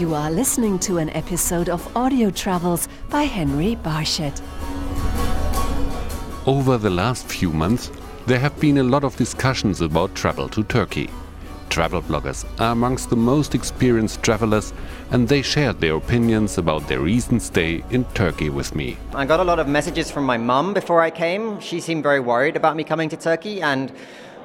You are listening to an episode of Audio Travels by Henry Barshett. Over the last few months, there have been a lot of discussions about travel to Turkey. Travel bloggers are amongst the most experienced travelers, and they shared their opinions about their recent stay in Turkey with me. I got a lot of messages from my mum before I came. She seemed very worried about me coming to Turkey, and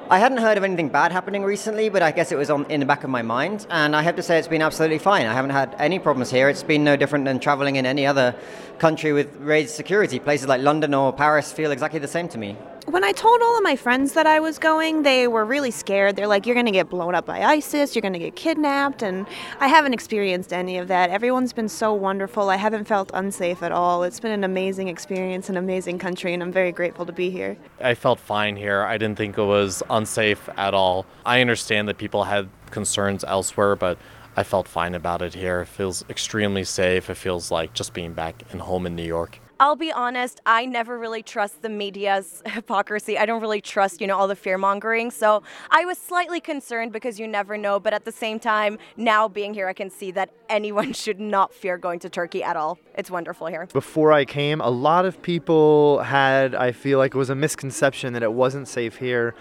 I hadn't heard of anything bad happening recently, but I guess it was on, in the back of my mind. And I have to say, it's been absolutely fine. I haven't had any problems here. It's been no different than traveling in any other country with raised security. Places like London or Paris feel exactly the same to me. When I told all of my friends that I was going, they were really scared. They're like, you're going to get blown up by ISIS, you're going to get kidnapped. And I haven't experienced any of that. Everyone's been so wonderful. I haven't felt unsafe at all. It's been an amazing experience, an amazing country, and I'm very grateful to be here. I felt fine here. I didn't think it was unsafe at all. I understand that people had concerns elsewhere, but I felt fine about it here. It feels extremely safe. It feels like just being back in home in New York. I'll be honest, I never really trust the media's hypocrisy. I don't really trust, you know, all the fear mongering. So I was slightly concerned because you never know. But at the same time, now being here, I can see that anyone should not fear going to Turkey at all. It's wonderful here. Before I came, a lot of people had, I feel like it was a misconception that it wasn't safe here.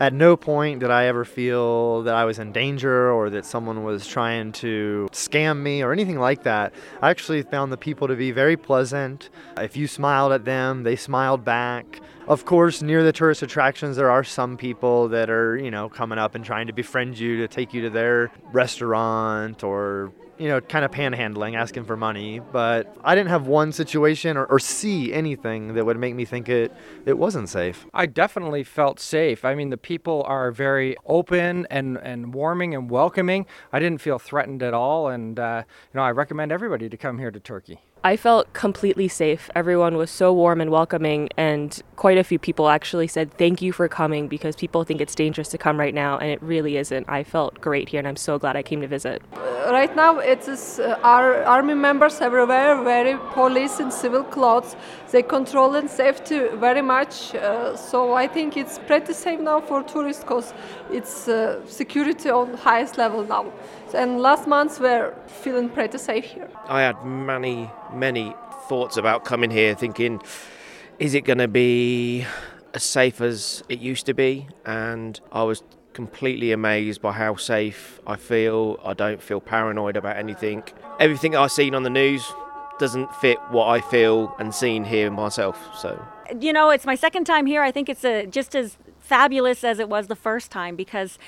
At no point did I ever feel that I was in danger or that someone was trying to scam me or anything like that. I actually found the people to be very pleasant. If you smiled at them, they smiled back. Of course, near the tourist attractions, there are some people that are, you know, coming up and trying to befriend you to take you to their restaurant or you know, kind of panhandling, asking for money. But I didn't have one situation or, or, see anything that would make me think it, it wasn't safe. I definitely felt safe. I mean, the people are very open and, and warming and welcoming. I didn't feel threatened at all. And, uh, you know, I recommend everybody to come here to Turkey. I felt completely safe. Everyone was so warm and welcoming, and quite a few people actually said thank you for coming because people think it's dangerous to come right now, and it really isn't. I felt great here, and I'm so glad I came to visit. Right now, it is uh, our army members everywhere, very police in civil clothes. They control and safety very much, uh, so I think it's pretty safe now for tourists because it's uh, security on highest level now. And last month we're feeling pretty safe here. I had many, many thoughts about coming here, thinking, is it going to be as safe as it used to be? And I was completely amazed by how safe I feel. I don't feel paranoid about anything. Everything I've seen on the news doesn't fit what I feel and seen here myself. So, you know, it's my second time here. I think it's a, just as fabulous as it was the first time because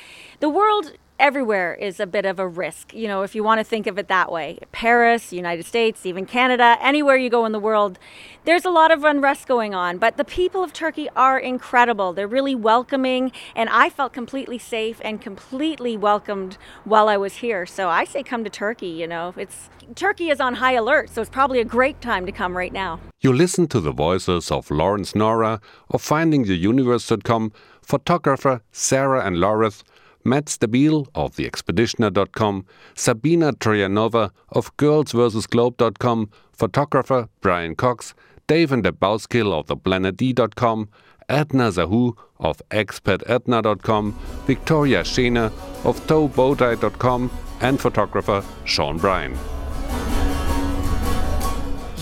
the world everywhere is a bit of a risk, you know, if you want to think of it that way. Paris, United States, even Canada, anywhere you go in the world, there's a lot of unrest going on. But the people of Turkey are incredible. They're really welcoming, and I felt completely safe and completely welcomed while I was here. So I say come to Turkey, you know. It's Turkey is on high alert, so it's probably a great time to come right now. You listen to the voices of Laurence Norah of Finding the FindingTheUniverse.com, photographer Sarah and Lawrence, Matt Stabile of TheExpeditioner.com, Sabina Trojanova of GirlsVersusGlobe.com, photographer Brian Cox, Dave and Bouskill of ThePlanetD.com, Edna Zahu of ExpatEdna.com, Victoria Schener of TowBowtie.com, and photographer Sean Bryan.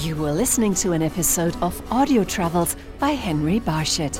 You were listening to an episode of Audio Travels by Henry Barshett.